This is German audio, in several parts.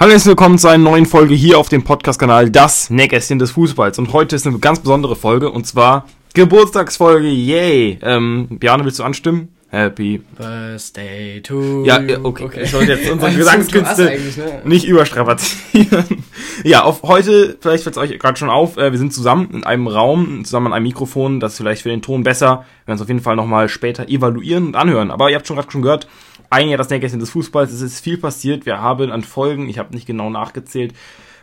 Hallo und willkommen zu einer neuen Folge hier auf dem Podcast-Kanal Das Nähkästchen des Fußballs. Und heute ist eine ganz besondere Folge und zwar Geburtstagsfolge, yay! Ähm, Björn, willst du anstimmen? Happy Birthday to Ja, ja, okay. okay. Ich sollte jetzt unsere Gesangskünste ne? nicht überstrapazieren. ja, auf heute, vielleicht fällt es euch gerade schon auf, äh, wir sind zusammen in einem Raum, zusammen an einem Mikrofon, das ist vielleicht für den Ton besser. Wir werden es auf jeden Fall nochmal später evaluieren und anhören. Aber ihr habt schon gerade schon gehört, ein Jahr das Nähkästchen des Fußballs. Es ist viel passiert. Wir haben an Folgen, ich habe nicht genau nachgezählt,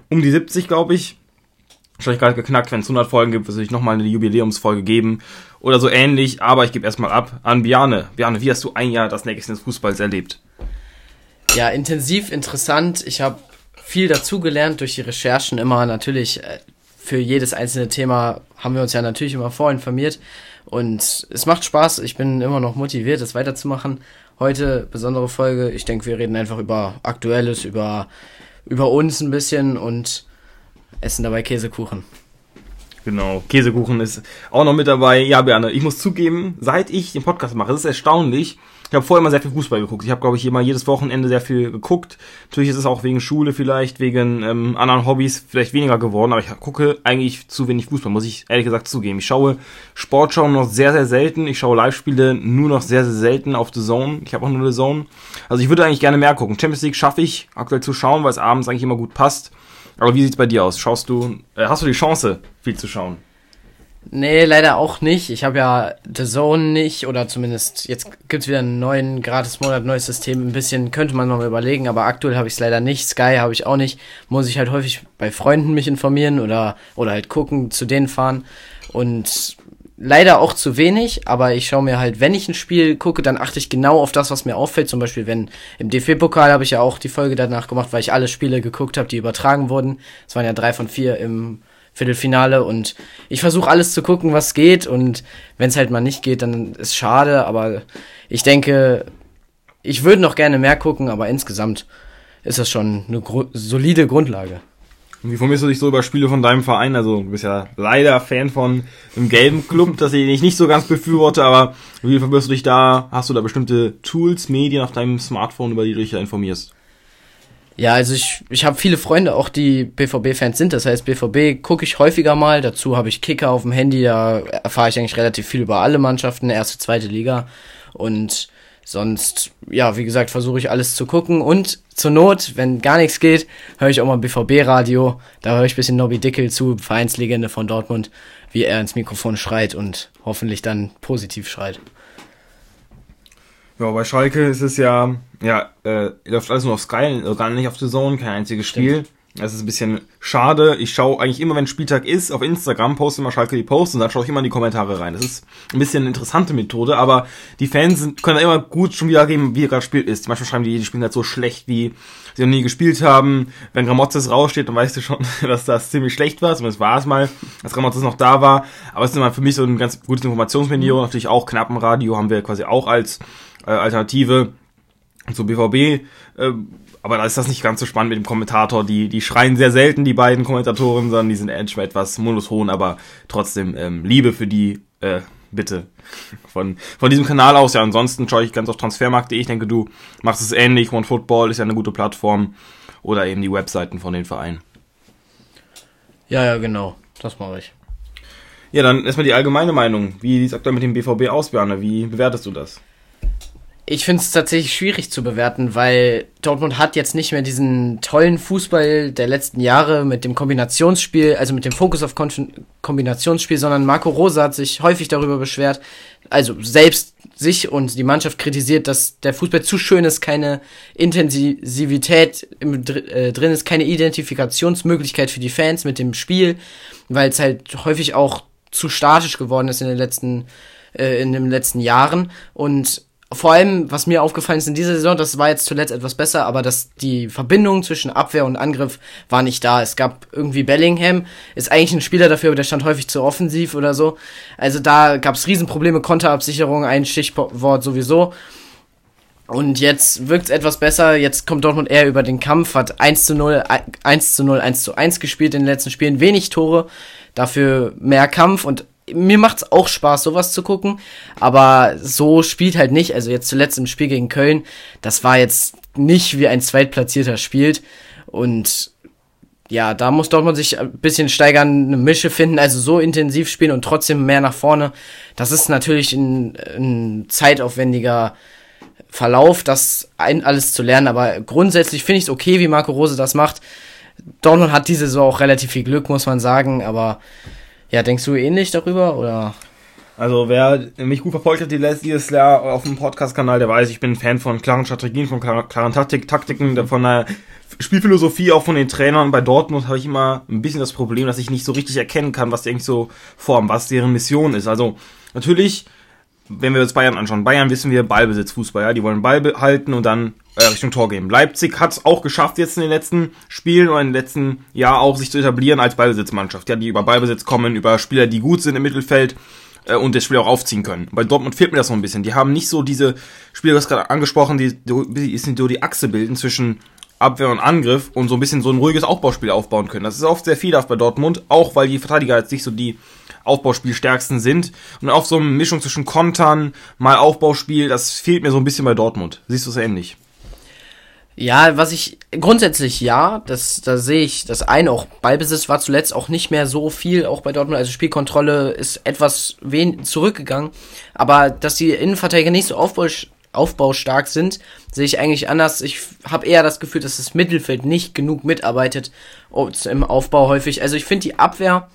um die 70, glaube ich. Wahrscheinlich gerade geknackt, wenn es 100 Folgen gibt, wird es nochmal eine Jubiläumsfolge geben oder so ähnlich. Aber ich gebe erstmal ab an Biane. Biane, wie hast du ein Jahr das Nähkästchen des Fußballs erlebt? Ja, intensiv, interessant. Ich habe viel dazugelernt durch die Recherchen. Immer natürlich äh, für jedes einzelne Thema haben wir uns ja natürlich immer vorinformiert. Und es macht Spaß. Ich bin immer noch motiviert, es weiterzumachen. Heute besondere Folge. Ich denke, wir reden einfach über Aktuelles, über, über uns ein bisschen und essen dabei Käsekuchen. Genau, Käsekuchen ist auch noch mit dabei. Ja, Berne, ich muss zugeben, seit ich den Podcast mache, das ist erstaunlich, ich habe vorher immer sehr viel Fußball geguckt. Ich habe, glaube ich, immer jedes Wochenende sehr viel geguckt. Natürlich ist es auch wegen Schule vielleicht, wegen ähm, anderen Hobbys vielleicht weniger geworden, aber ich gucke eigentlich zu wenig Fußball, muss ich ehrlich gesagt zugeben. Ich schaue Sportschauen noch sehr, sehr selten. Ich schaue Live-Spiele nur noch sehr, sehr selten auf The Zone. Ich habe auch nur The Zone. Also ich würde eigentlich gerne mehr gucken. Champions League schaffe ich aktuell zu schauen, weil es abends eigentlich immer gut passt. Aber wie sieht's bei dir aus? Schaust du, äh, hast du die Chance, viel zu schauen? Nee, leider auch nicht. Ich habe ja The Zone nicht oder zumindest jetzt gibt's wieder einen neuen Gratis-Monat, neues System. Ein bisschen könnte man noch mal überlegen, aber aktuell habe ich es leider nicht. Sky habe ich auch nicht. Muss ich halt häufig bei Freunden mich informieren oder, oder halt gucken, zu denen fahren. Und leider auch zu wenig, aber ich schaue mir halt, wenn ich ein Spiel gucke, dann achte ich genau auf das, was mir auffällt. Zum Beispiel, wenn im DFB-Pokal habe ich ja auch die Folge danach gemacht, weil ich alle Spiele geguckt habe, die übertragen wurden. Es waren ja drei von vier im Viertelfinale und ich versuche alles zu gucken, was geht und wenn es halt mal nicht geht, dann ist schade, aber ich denke, ich würde noch gerne mehr gucken, aber insgesamt ist das schon eine gru solide Grundlage. Und wie informierst du dich so über Spiele von deinem Verein? Also du bist ja leider Fan von einem gelben Club, das ich nicht so ganz befürworte, aber wie informierst du dich da? Hast du da bestimmte Tools, Medien auf deinem Smartphone, über die du dich informierst? Ja, also ich, ich habe viele Freunde auch, die BVB-Fans sind. Das heißt, BVB gucke ich häufiger mal. Dazu habe ich Kicker auf dem Handy. Da erfahre ich eigentlich relativ viel über alle Mannschaften, erste, zweite Liga. Und sonst, ja, wie gesagt, versuche ich alles zu gucken. Und zur Not, wenn gar nichts geht, höre ich auch mal BVB-Radio. Da höre ich bisschen Nobby Dickel zu, Vereinslegende von Dortmund, wie er ins Mikrofon schreit und hoffentlich dann positiv schreit. Ja, bei Schalke ist es ja, ja, äh, läuft alles nur auf Sky, also gar nicht auf The Zone, kein einziges Stimmt. Spiel. Das ist ein bisschen schade. Ich schaue eigentlich immer, wenn Spieltag ist, auf Instagram, poste immer Schalke die Posts und dann schaue ich immer in die Kommentare rein. Das ist ein bisschen eine interessante Methode, aber die Fans sind, können da immer gut schon wiedergeben, wie er gerade spielt ist. Manchmal schreiben die, die spielen halt so schlecht, wie sie noch nie gespielt haben. Wenn Gramotzes raussteht, dann weißt du schon, dass das ziemlich schlecht war. Zumindest war es mal, als Gramotzes noch da war. Aber es ist immer für mich so ein ganz gutes Informationsmedium. Mhm. Natürlich auch Knappenradio haben wir quasi auch als äh, Alternative zu BVB. Äh, aber da ist das nicht ganz so spannend mit dem Kommentator. Die, die schreien sehr selten, die beiden Kommentatoren, sondern die sind manchmal etwas monoton, aber trotzdem ähm, Liebe für die, äh, bitte. Von, von diesem Kanal aus. Ja, ansonsten schaue ich ganz auf transfermarkt.de. Ich denke, du machst es ähnlich. One Football ist ja eine gute Plattform. Oder eben die Webseiten von den Vereinen. Ja, ja, genau. Das mache ich. Ja, dann erstmal die allgemeine Meinung. Wie sieht es aktuell mit dem BVB aus, Berne? Wie bewertest du das? Ich finde es tatsächlich schwierig zu bewerten, weil Dortmund hat jetzt nicht mehr diesen tollen Fußball der letzten Jahre mit dem Kombinationsspiel, also mit dem Fokus auf Kon Kombinationsspiel, sondern Marco Rosa hat sich häufig darüber beschwert, also selbst sich und die Mannschaft kritisiert, dass der Fußball zu schön ist, keine Intensivität im, äh, drin ist, keine Identifikationsmöglichkeit für die Fans mit dem Spiel, weil es halt häufig auch zu statisch geworden ist in den letzten äh, in den letzten Jahren. Und vor allem, was mir aufgefallen ist in dieser Saison, das war jetzt zuletzt etwas besser, aber dass die Verbindung zwischen Abwehr und Angriff war nicht da. Es gab irgendwie Bellingham, ist eigentlich ein Spieler dafür, aber der stand häufig zu offensiv oder so. Also da gab es Riesenprobleme, Konterabsicherung, ein Stichwort sowieso. Und jetzt wirkt es etwas besser. Jetzt kommt Dortmund eher über den Kampf, hat 1 zu 0, 1 zu 0, 1 zu 1 gespielt in den letzten Spielen. Wenig Tore, dafür mehr Kampf und mir macht's auch Spaß, sowas zu gucken, aber so spielt halt nicht. Also jetzt zuletzt im Spiel gegen Köln, das war jetzt nicht wie ein Zweitplatzierter spielt. Und ja, da muss Dortmund sich ein bisschen steigern, eine Mische finden, also so intensiv spielen und trotzdem mehr nach vorne. Das ist natürlich ein, ein zeitaufwendiger Verlauf, das ein, alles zu lernen, aber grundsätzlich finde ich es okay, wie Marco Rose das macht. Dortmund hat diese Saison auch relativ viel Glück, muss man sagen, aber ja, denkst du ähnlich darüber oder? Also wer mich gut verfolgt hat die dieses Jahr auf dem Podcast-Kanal, der weiß, ich bin Fan von klaren Strategien, von klaren Taktik, Taktiken, von der Spielphilosophie, auch von den Trainern. Bei Dortmund habe ich immer ein bisschen das Problem, dass ich nicht so richtig erkennen kann, was die eigentlich so formen, was deren Mission ist. Also natürlich, wenn wir uns Bayern anschauen, Bayern wissen wir Ballbesitz, Fußball, ja, die wollen Ball behalten und dann äh, Richtung Tor gehen. Leipzig hat es auch geschafft jetzt in den letzten Spielen oder in den letzten Jahr auch sich zu etablieren als Ballbesitzmannschaft, ja, die über Ballbesitz kommen, über Spieler, die gut sind im Mittelfeld äh, und das Spiel auch aufziehen können. Bei Dortmund fehlt mir das so ein bisschen. Die haben nicht so diese Spieler, du hast gerade angesprochen, die, die, die die Achse bilden zwischen Abwehr und Angriff und so ein bisschen so ein ruhiges Aufbauspiel aufbauen können. Das ist oft sehr fehlerhaft bei Dortmund, auch weil die Verteidiger jetzt nicht so die Aufbauspielstärksten sind. Und auch so eine Mischung zwischen Kontern, mal Aufbauspiel, das fehlt mir so ein bisschen bei Dortmund. Siehst du es ähnlich? Ja, was ich grundsätzlich ja, das da sehe ich das ein auch Ballbesitz war zuletzt auch nicht mehr so viel auch bei Dortmund, also Spielkontrolle ist etwas wen zurückgegangen, aber dass die Innenverteidiger nicht so aufbau, aufbaustark sind, sehe ich eigentlich anders. Ich habe eher das Gefühl, dass das Mittelfeld nicht genug mitarbeitet im Aufbau häufig. Also ich finde die Abwehr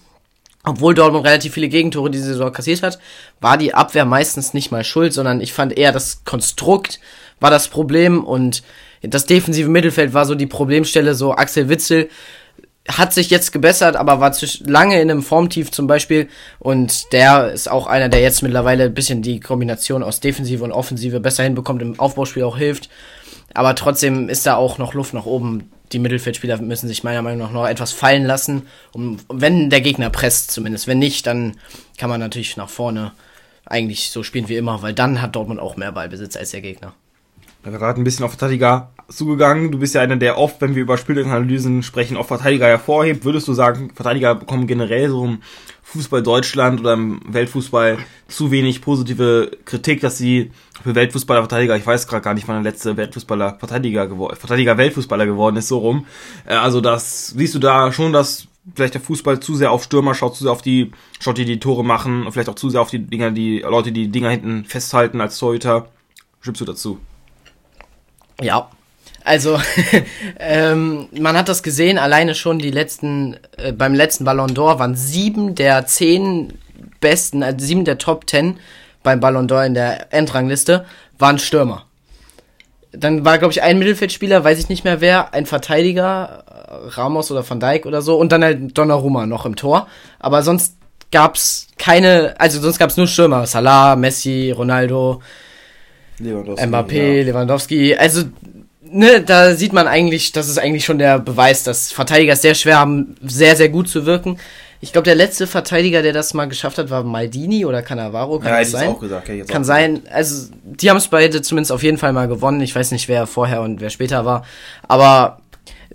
obwohl Dortmund relativ viele Gegentore diese Saison kassiert hat, war die Abwehr meistens nicht mal schuld, sondern ich fand eher das Konstrukt war das Problem und das defensive Mittelfeld war so die Problemstelle, so Axel Witzel hat sich jetzt gebessert, aber war lange in einem Formtief zum Beispiel und der ist auch einer, der jetzt mittlerweile ein bisschen die Kombination aus Defensive und Offensive besser hinbekommt, im Aufbauspiel auch hilft. Aber trotzdem ist da auch noch Luft nach oben. Die Mittelfeldspieler müssen sich meiner Meinung nach noch etwas fallen lassen, um, wenn der Gegner presst zumindest. Wenn nicht, dann kann man natürlich nach vorne eigentlich so spielen wie immer, weil dann hat Dortmund auch mehr Ballbesitz als der Gegner. Wir haben gerade ein bisschen auf Verteidiger zugegangen. Du bist ja einer, der oft, wenn wir über Spielanalysen sprechen, auf Verteidiger hervorhebt. Würdest du sagen, Verteidiger bekommen generell so im Fußball Deutschland oder im Weltfußball zu wenig positive Kritik, dass sie für Weltfußballer Verteidiger, ich weiß gerade gar nicht, wann der letzte Weltfußballer Verteidiger geworden, Verteidiger Weltfußballer geworden ist, so rum. Äh, also das, siehst du da schon, dass vielleicht der Fußball zu sehr auf Stürmer schaut, zu sehr auf die, schaut die die Tore machen, vielleicht auch zu sehr auf die Dinger, die Leute, die Dinger hinten festhalten als Torhüter. Stimmst du dazu? Ja. Also, ähm, man hat das gesehen, alleine schon die letzten, äh, beim letzten Ballon d'Or waren sieben der zehn besten, also sieben der Top ten beim Ballon d'Or in der Endrangliste, waren Stürmer. Dann war, glaube ich, ein Mittelfeldspieler, weiß ich nicht mehr wer, ein Verteidiger, äh, Ramos oder Van Dijk oder so, und dann halt Donnarumma noch im Tor. Aber sonst gab's keine, also sonst gab's nur Stürmer. Salah, Messi, Ronaldo, Lewandowski, Mbappé, ja. Lewandowski. Also, ne, da sieht man eigentlich, das ist eigentlich schon der Beweis, dass Verteidiger es sehr schwer haben, sehr, sehr gut zu wirken. Ich glaube, der letzte Verteidiger, der das mal geschafft hat, war Maldini oder Cannavaro. Kann ja, das sein? Auch gesagt. Ja, Kann auch sein. Gesagt. Also, die haben es beide zumindest auf jeden Fall mal gewonnen. Ich weiß nicht, wer vorher und wer später war. Aber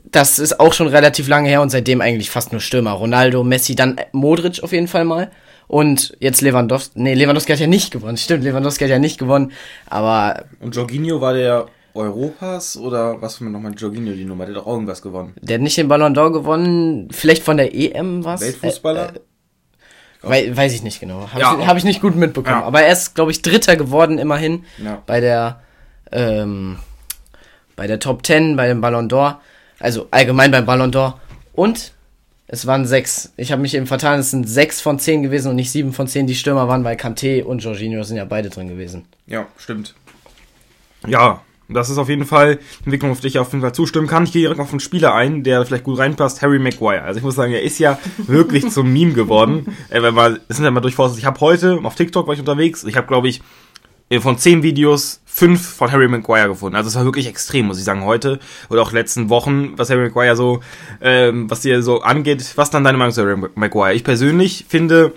das ist auch schon relativ lange her und seitdem eigentlich fast nur Stürmer. Ronaldo, Messi, dann Modric auf jeden Fall mal. Und jetzt Lewandowski. Nee, Lewandowski hat ja nicht gewonnen. Stimmt, Lewandowski hat ja nicht gewonnen. Aber. Und Jorginho war der Europas oder was für nochmal Jorginho die Nummer? Der hat doch irgendwas gewonnen. Der hat nicht den Ballon d'Or gewonnen. Vielleicht von der EM was? Weltfußballer? Äh, äh, Wei weiß ich nicht genau. Habe ja. ich, hab ich nicht gut mitbekommen. Ja. Aber er ist, glaube ich, Dritter geworden immerhin ja. bei der ähm, bei der Top 10, bei dem Ballon d'Or. Also allgemein beim Ballon d'Or. Und es waren sechs. Ich habe mich eben vertan, es sind sechs von zehn gewesen und nicht sieben von zehn, die Stürmer waren, weil Kanté und Jorginho sind ja beide drin gewesen. Ja, stimmt. Ja, das ist auf jeden Fall eine Entwicklung, auf die ich auf jeden Fall zustimmen kann. Ich gehe direkt auf einen Spieler ein, der vielleicht gut reinpasst, Harry Maguire. Also ich muss sagen, er ist ja wirklich zum Meme geworden. Äh, wenn man, das sind ja mal durchforstet. Ich habe heute auf TikTok war ich unterwegs. Ich habe, glaube ich, äh, von zehn Videos fünf von Harry Maguire gefunden. Also es war wirklich extrem, muss ich sagen, heute oder auch letzten Wochen, was Harry Maguire so, ähm, was dir so angeht. Was dann deine Meinung zu Harry Maguire? Ich persönlich finde,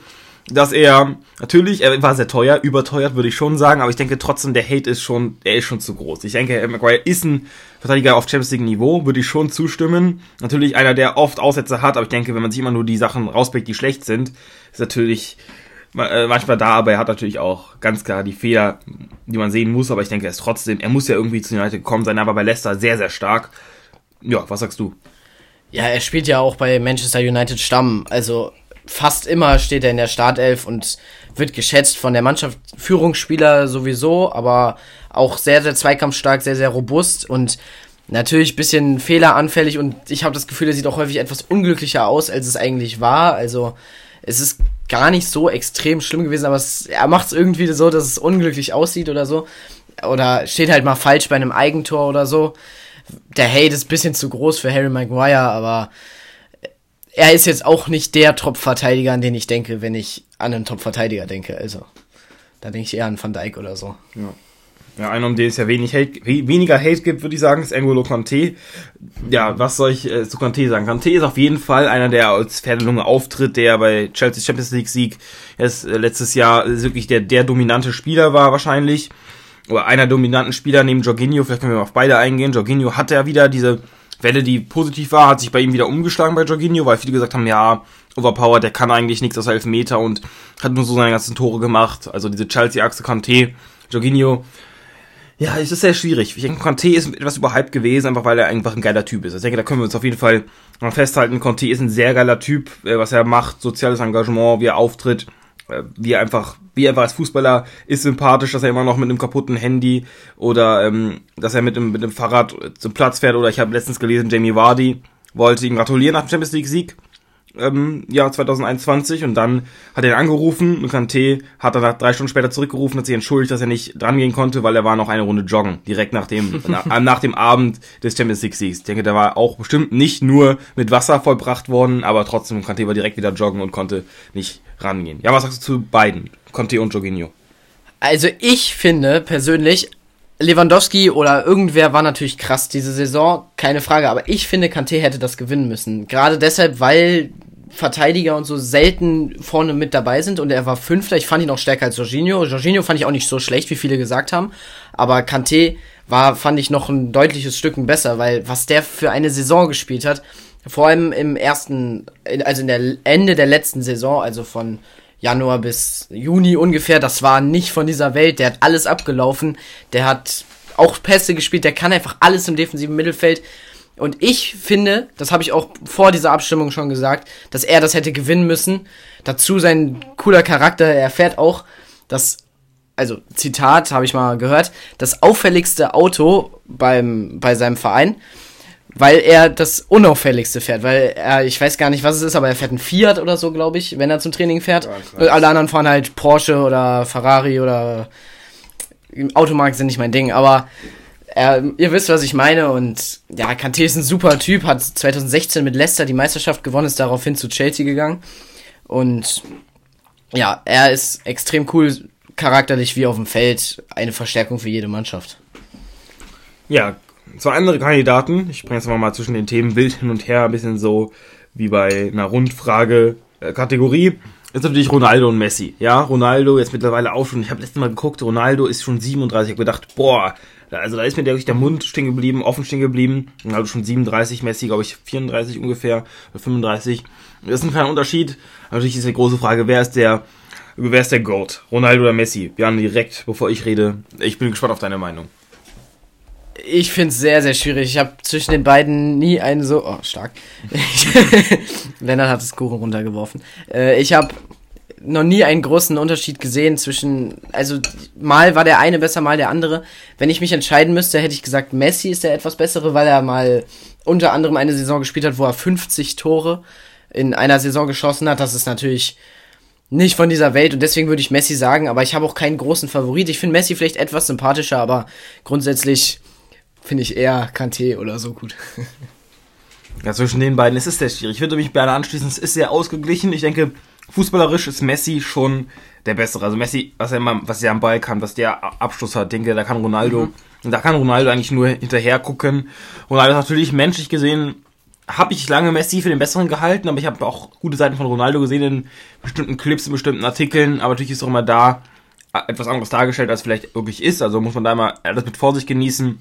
dass er natürlich, er war sehr teuer, überteuert würde ich schon sagen, aber ich denke trotzdem, der Hate ist schon, er ist schon zu groß. Ich denke, Maguire ist ein Verteidiger auf Champions League Niveau, würde ich schon zustimmen. Natürlich einer, der oft Aussätze hat, aber ich denke, wenn man sich immer nur die Sachen rauspickt, die schlecht sind, ist natürlich äh, manchmal da, aber er hat natürlich auch ganz klar die Fehler, die man sehen muss, aber ich denke, er ist trotzdem, er muss ja irgendwie zu United gekommen sein, aber bei Leicester sehr, sehr stark. Ja, was sagst du? Ja, er spielt ja auch bei Manchester United Stamm, also fast immer steht er in der Startelf und wird geschätzt von der Mannschaft, Führungsspieler sowieso, aber auch sehr, sehr zweikampfstark, sehr, sehr robust und natürlich bisschen fehleranfällig und ich habe das Gefühl, er sieht auch häufig etwas unglücklicher aus, als es eigentlich war. Also es ist gar nicht so extrem schlimm gewesen, aber es, er macht es irgendwie so, dass es unglücklich aussieht oder so. Oder steht halt mal falsch bei einem Eigentor oder so. Der Hate ist bisschen zu groß für Harry Maguire, aber er ist jetzt auch nicht der Top-Verteidiger, an den ich denke, wenn ich an einen Top-Verteidiger denke. Also, da denke ich eher an Van Dijk oder so. Ja. Ja, einer, um den es ja wenig Hate, weniger Hate gibt, würde ich sagen, ist Angolo Conte. Ja, was soll ich äh, zu Conte sagen? Conte ist auf jeden Fall einer, der als Pferdelunge auftritt, der bei Chelsea Champions League Sieg jetzt, äh, letztes Jahr wirklich der, der dominante Spieler war wahrscheinlich. Oder einer dominanten Spieler neben Jorginho, vielleicht können wir auf beide eingehen. Jorginho hat ja wieder diese Welle, die positiv war, hat sich bei ihm wieder umgeschlagen bei Jorginho, weil viele gesagt haben, ja, Overpower, der kann eigentlich nichts aus Elfmeter und hat nur so seine ganzen Tore gemacht. Also diese Chelsea-Achse Conte, Jorginho. Ja, es ist sehr schwierig. Ich denke, Conte ist etwas überhyped gewesen, einfach weil er einfach ein geiler Typ ist. Ich denke, da können wir uns auf jeden Fall mal festhalten. Conte ist ein sehr geiler Typ, äh, was er macht, soziales Engagement, wie er auftritt, äh, wie er einfach, wie er einfach als Fußballer ist sympathisch, dass er immer noch mit einem kaputten Handy oder ähm, dass er mit dem, mit dem Fahrrad zum Platz fährt. Oder ich habe letztens gelesen, Jamie Vardy wollte ihm gratulieren nach dem Champions League Sieg ähm, Jahr 2021 und dann hat er ihn angerufen und Kanté hat dann drei Stunden später zurückgerufen, hat sich entschuldigt, dass er nicht dran gehen konnte, weil er war noch eine Runde joggen, direkt nach dem, nach, nach dem Abend des Champions League Siegs. Ich denke, der war auch bestimmt nicht nur mit Wasser vollbracht worden, aber trotzdem Kanté war direkt wieder joggen und konnte nicht rangehen. Ja, was sagst du zu beiden, Conte und Jorginho? Also ich finde persönlich, Lewandowski oder irgendwer war natürlich krass diese Saison, keine Frage, aber ich finde, Kanté hätte das gewinnen müssen. Gerade deshalb, weil Verteidiger und so selten vorne mit dabei sind und er war Fünfter. Ich fand ihn auch stärker als Jorginho. Jorginho fand ich auch nicht so schlecht, wie viele gesagt haben, aber Kanté war, fand ich noch ein deutliches Stücken besser, weil was der für eine Saison gespielt hat, vor allem im ersten, also in der Ende der letzten Saison, also von Januar bis Juni ungefähr. Das war nicht von dieser Welt. Der hat alles abgelaufen. Der hat auch Pässe gespielt. Der kann einfach alles im defensiven Mittelfeld. Und ich finde, das habe ich auch vor dieser Abstimmung schon gesagt, dass er das hätte gewinnen müssen. Dazu sein cooler Charakter. Er fährt auch das, also Zitat habe ich mal gehört, das auffälligste Auto beim, bei seinem Verein weil er das unauffälligste fährt, weil er, ich weiß gar nicht, was es ist, aber er fährt ein Fiat oder so, glaube ich, wenn er zum Training fährt. Ja, Alle anderen fahren halt Porsche oder Ferrari oder Automarken sind nicht mein Ding, aber er, ihr wisst, was ich meine und ja, Kanté ist ein super Typ, hat 2016 mit Leicester die Meisterschaft gewonnen, ist daraufhin zu Chelsea gegangen und ja, er ist extrem cool charakterlich wie auf dem Feld, eine Verstärkung für jede Mannschaft. Ja, zwei andere Kandidaten. Ich bringe jetzt mal zwischen den Themen wild hin und her, ein bisschen so wie bei einer Rundfrage-Kategorie. Äh, ist natürlich Ronaldo und Messi. Ja, Ronaldo jetzt mittlerweile auch schon. Ich habe letztes Mal geguckt, Ronaldo ist schon 37. Ich habe gedacht, boah, also da ist mir wirklich der Mund stehen geblieben, offen stehen geblieben. Ronaldo schon 37, Messi glaube ich 34 ungefähr, oder 35. Das ist ein kleiner Unterschied. Natürlich ist die große Frage, wer ist der, wer ist der Goat? Ronaldo oder Messi? Jan, direkt, bevor ich rede. Ich bin gespannt auf deine Meinung. Ich finde es sehr, sehr schwierig. Ich habe zwischen den beiden nie einen so. Oh, stark. Lennart hat das Kuchen runtergeworfen. Äh, ich habe noch nie einen großen Unterschied gesehen zwischen. Also, mal war der eine besser, mal der andere. Wenn ich mich entscheiden müsste, hätte ich gesagt, Messi ist der etwas bessere, weil er mal unter anderem eine Saison gespielt hat, wo er 50 Tore in einer Saison geschossen hat. Das ist natürlich nicht von dieser Welt und deswegen würde ich Messi sagen, aber ich habe auch keinen großen Favorit. Ich finde Messi vielleicht etwas sympathischer, aber grundsätzlich finde ich eher Kanté oder so gut. Ja, zwischen den beiden ist es sehr schwierig. Ich würde mich gerne anschließen, es ist sehr ausgeglichen. Ich denke, fußballerisch ist Messi schon der Bessere. Also Messi, was er, was er am Ball kann, was der Abschluss hat, denke, da kann Ronaldo, mhm. da kann Ronaldo eigentlich nur hinterher gucken. Ronaldo ist natürlich menschlich gesehen, habe ich lange Messi für den Besseren gehalten, aber ich habe auch gute Seiten von Ronaldo gesehen in bestimmten Clips, in bestimmten Artikeln, aber natürlich ist auch immer da etwas anderes dargestellt, als vielleicht wirklich ist. Also muss man da immer alles mit Vorsicht genießen.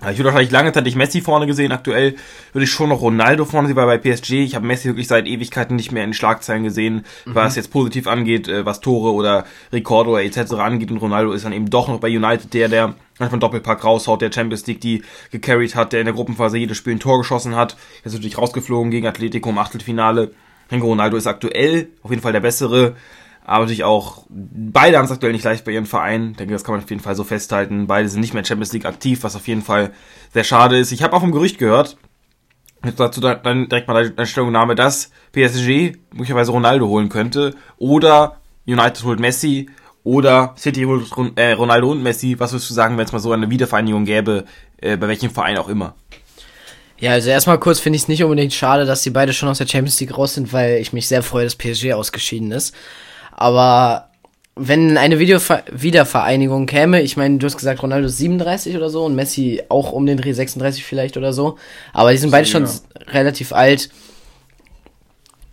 Ich würde wahrscheinlich lange Zeit nicht Messi vorne gesehen. Aktuell würde ich schon noch Ronaldo vorne sehen, weil bei PSG, ich habe Messi wirklich seit Ewigkeiten nicht mehr in Schlagzeilen gesehen, mhm. was jetzt positiv angeht, äh, was Tore oder Rekorde oder etc. angeht. Und Ronaldo ist dann eben doch noch bei United der, der einfach Doppelpack raushaut, der Champions League die gecarried hat, der in der Gruppenphase jedes Spiel ein Tor geschossen hat. Er ist natürlich rausgeflogen gegen Atletico im Achtelfinale. Ich denke, Ronaldo ist aktuell auf jeden Fall der bessere. Aber natürlich auch, beide haben es aktuell nicht leicht bei ihren Vereinen. Ich denke, das kann man auf jeden Fall so festhalten. Beide sind nicht mehr in Champions League aktiv, was auf jeden Fall sehr schade ist. Ich habe auch vom Gerücht gehört, jetzt dazu dann direkt mal deine Stellungnahme, dass PSG möglicherweise Ronaldo holen könnte oder United holt Messi oder City holt äh, Ronaldo und Messi. Was würdest du sagen, wenn es mal so eine Wiedervereinigung gäbe, äh, bei welchem Verein auch immer? Ja, also erstmal kurz finde ich es nicht unbedingt schade, dass die beide schon aus der Champions League raus sind, weil ich mich sehr freue, dass PSG ausgeschieden ist. Aber wenn eine Videover Wiedervereinigung käme, ich meine, du hast gesagt, Ronaldo ist 37 oder so und Messi auch um den Dreh 36 vielleicht oder so, aber die sind beide schon relativ alt.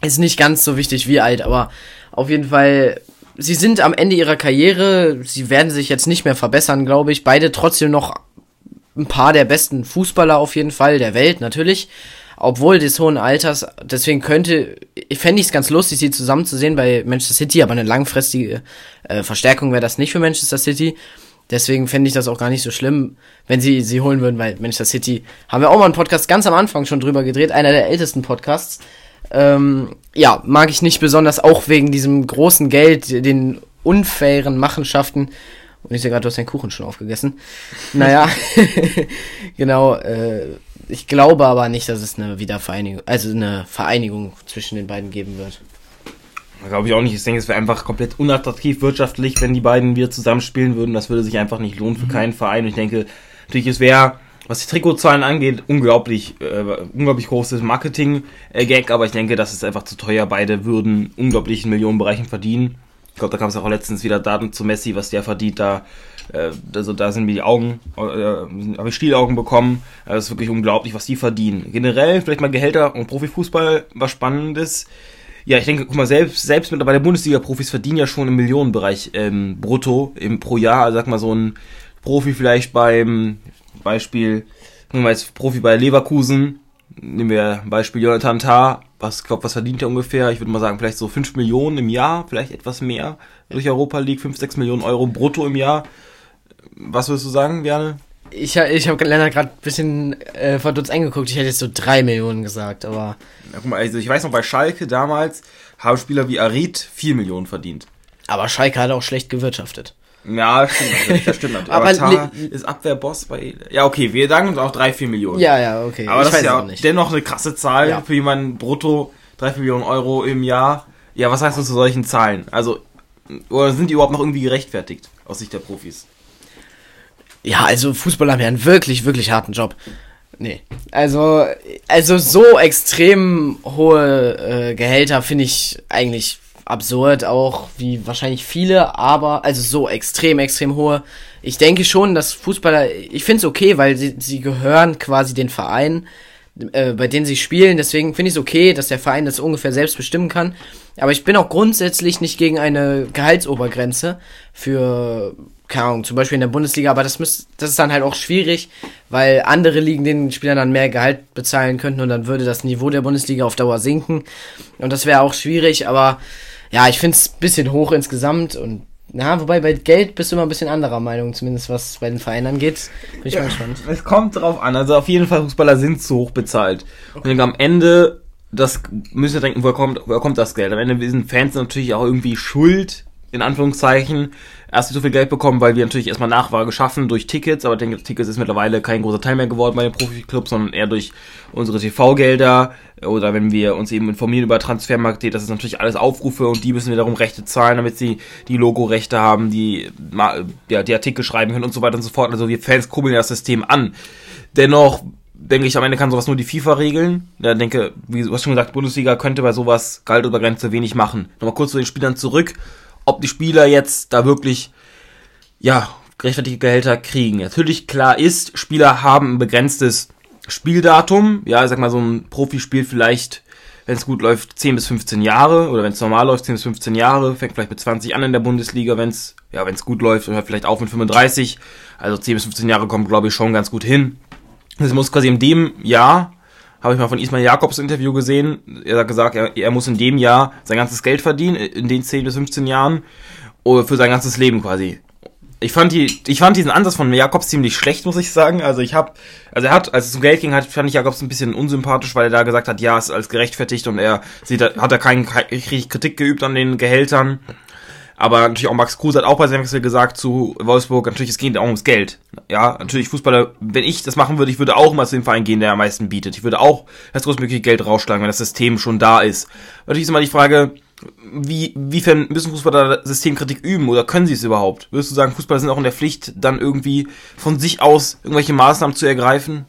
Ist nicht ganz so wichtig wie alt, aber auf jeden Fall, sie sind am Ende ihrer Karriere, sie werden sich jetzt nicht mehr verbessern, glaube ich. Beide trotzdem noch ein paar der besten Fußballer auf jeden Fall der Welt, natürlich obwohl des hohen Alters, deswegen könnte, ich fände ich es ganz lustig, sie zusammen zu sehen bei Manchester City, aber eine langfristige äh, Verstärkung wäre das nicht für Manchester City. Deswegen fände ich das auch gar nicht so schlimm, wenn sie sie holen würden, weil Manchester City haben wir auch mal einen Podcast ganz am Anfang schon drüber gedreht, einer der ältesten Podcasts. Ähm, ja, mag ich nicht besonders, auch wegen diesem großen Geld, den unfairen Machenschaften. Und ich sehe gerade, du hast deinen Kuchen schon aufgegessen. Naja, genau, äh, ich glaube aber nicht, dass es eine Wiedervereinigung, also eine Vereinigung zwischen den beiden geben wird. Glaube ich auch nicht. Ich denke, es wäre einfach komplett unattraktiv wirtschaftlich, wenn die beiden wieder zusammenspielen würden. Das würde sich einfach nicht lohnen für mhm. keinen Verein. Und ich denke, natürlich, es wäre, was die Trikotzahlen angeht, unglaublich, äh, unglaublich großes Marketing-Gag. Aber ich denke, das ist einfach zu teuer. Beide würden unglaublichen Millionenbereichen verdienen. Ich glaube, da kam es auch letztens wieder Daten zu Messi, was der verdient. Da äh, also da sind mir die Augen, äh, habe ich Stielaugen bekommen. Äh, das ist wirklich unglaublich, was die verdienen. Generell vielleicht mal Gehälter und Profifußball, was Spannendes. Ja, ich denke, guck mal, selbst, selbst der Bundesliga-Profis verdienen ja schon im Millionenbereich ähm, brutto im, pro Jahr. Also sag mal, so ein Profi vielleicht beim Beispiel, nehmen wir jetzt Profi bei Leverkusen, nehmen wir Beispiel Jonathan Tah, was, glaub, was verdient er ungefähr? Ich würde mal sagen, vielleicht so 5 Millionen im Jahr, vielleicht etwas mehr durch Europa League, 5, 6 Millionen Euro brutto im Jahr. Was würdest du sagen, Bjarne? Ich, ich habe Lennart gerade ein bisschen äh, verdutzt eingeguckt. Ich hätte jetzt so drei Millionen gesagt, aber. Ja, guck mal, also ich weiß noch, bei Schalke damals haben Spieler wie Arid vier Millionen verdient. Aber Schalke hat auch schlecht gewirtschaftet. Ja, das stimmt natürlich. Das stimmt natürlich. aber Tar ist Abwehrboss bei. Ja, okay, wir sagen uns auch drei, vier Millionen. Ja, ja, okay. Aber ich das ist ja dennoch eine krasse Zahl ja. für jemanden brutto drei, vier Millionen Euro im Jahr. Ja, was heißt du zu solchen Zahlen? Also, oder sind die überhaupt noch irgendwie gerechtfertigt aus Sicht der Profis? Ja, also Fußballer haben ja einen wirklich, wirklich harten Job. Nee. Also, also so extrem hohe äh, Gehälter finde ich eigentlich absurd, auch wie wahrscheinlich viele, aber also so extrem, extrem hohe. Ich denke schon, dass Fußballer, ich finde es okay, weil sie, sie gehören quasi den Verein, äh, bei denen sie spielen. Deswegen finde ich es okay, dass der Verein das ungefähr selbst bestimmen kann. Aber ich bin auch grundsätzlich nicht gegen eine Gehaltsobergrenze für keine Ahnung, zum Beispiel in der Bundesliga, aber das, müsst, das ist dann halt auch schwierig, weil andere Ligen den Spielern dann mehr Gehalt bezahlen könnten und dann würde das Niveau der Bundesliga auf Dauer sinken. Und das wäre auch schwierig, aber ja, ich finde es ein bisschen hoch insgesamt und na, wobei bei Geld bist du immer ein bisschen anderer Meinung, zumindest was bei den Vereinen angeht. Bin ich ja, mal gespannt. Es kommt drauf an. Also auf jeden Fall, Fußballer sind zu hoch bezahlt. Okay. Und am Ende, das müsst ihr denken, woher kommt, woher kommt das Geld? Am Ende sind Fans natürlich auch irgendwie schuld, in Anführungszeichen, erst so viel Geld bekommen, weil wir natürlich erstmal Nachfrage geschaffen durch Tickets, aber denke, Tickets ist mittlerweile kein großer Teil mehr geworden bei den Profiklubs, sondern eher durch unsere TV-Gelder oder wenn wir uns eben informieren über Transfermarkt, das ist natürlich alles Aufrufe und die müssen wiederum Rechte zahlen, damit sie die Logo-Rechte haben, die, ja, die Artikel schreiben können und so weiter und so fort. Also wir Fans kurbeln das System an. Dennoch denke ich, am Ende kann sowas nur die FIFA regeln. Ja, denke, wie du hast schon gesagt, Bundesliga könnte bei sowas Galt oder Grenze wenig machen. Nochmal kurz zu den Spielern zurück ob die Spieler jetzt da wirklich, ja, gerechtfertigte Gehälter kriegen. Natürlich klar ist, Spieler haben ein begrenztes Spieldatum. Ja, ich sag mal, so ein Profi spielt vielleicht, wenn es gut läuft, 10 bis 15 Jahre oder wenn es normal läuft, 10 bis 15 Jahre, fängt vielleicht mit 20 an in der Bundesliga, wenn es ja, wenn es gut läuft, hört vielleicht auf mit 35. Also 10 bis 15 Jahre kommt, glaube ich, schon ganz gut hin. Es muss quasi in dem Jahr, habe ich mal von Ismail Jakobs Interview gesehen, er hat gesagt, er, er muss in dem Jahr sein ganzes Geld verdienen, in den 10 bis 15 Jahren, oh, für sein ganzes Leben quasi. Ich fand die, ich fand diesen Ansatz von Jakobs ziemlich schlecht, muss ich sagen. Also ich habe, also er hat, als es um Geld ging, hat, fand ich Jakobs ein bisschen unsympathisch, weil er da gesagt hat, ja, es ist als gerechtfertigt und er sieht, hat er keinen Kritik geübt an den Gehältern. Aber natürlich auch Max Kruse hat auch bei seinem Wechsel gesagt zu Wolfsburg, natürlich, es geht auch ums Geld. Ja, natürlich Fußballer, wenn ich das machen würde, ich würde auch mal zu dem Verein gehen, der am meisten bietet. Ich würde auch das größtmögliche Geld rausschlagen, wenn das System schon da ist. Natürlich ist immer die Frage, wie, wiefern müssen Fußballer Systemkritik üben oder können sie es überhaupt? Würdest du sagen, Fußballer sind auch in der Pflicht, dann irgendwie von sich aus irgendwelche Maßnahmen zu ergreifen?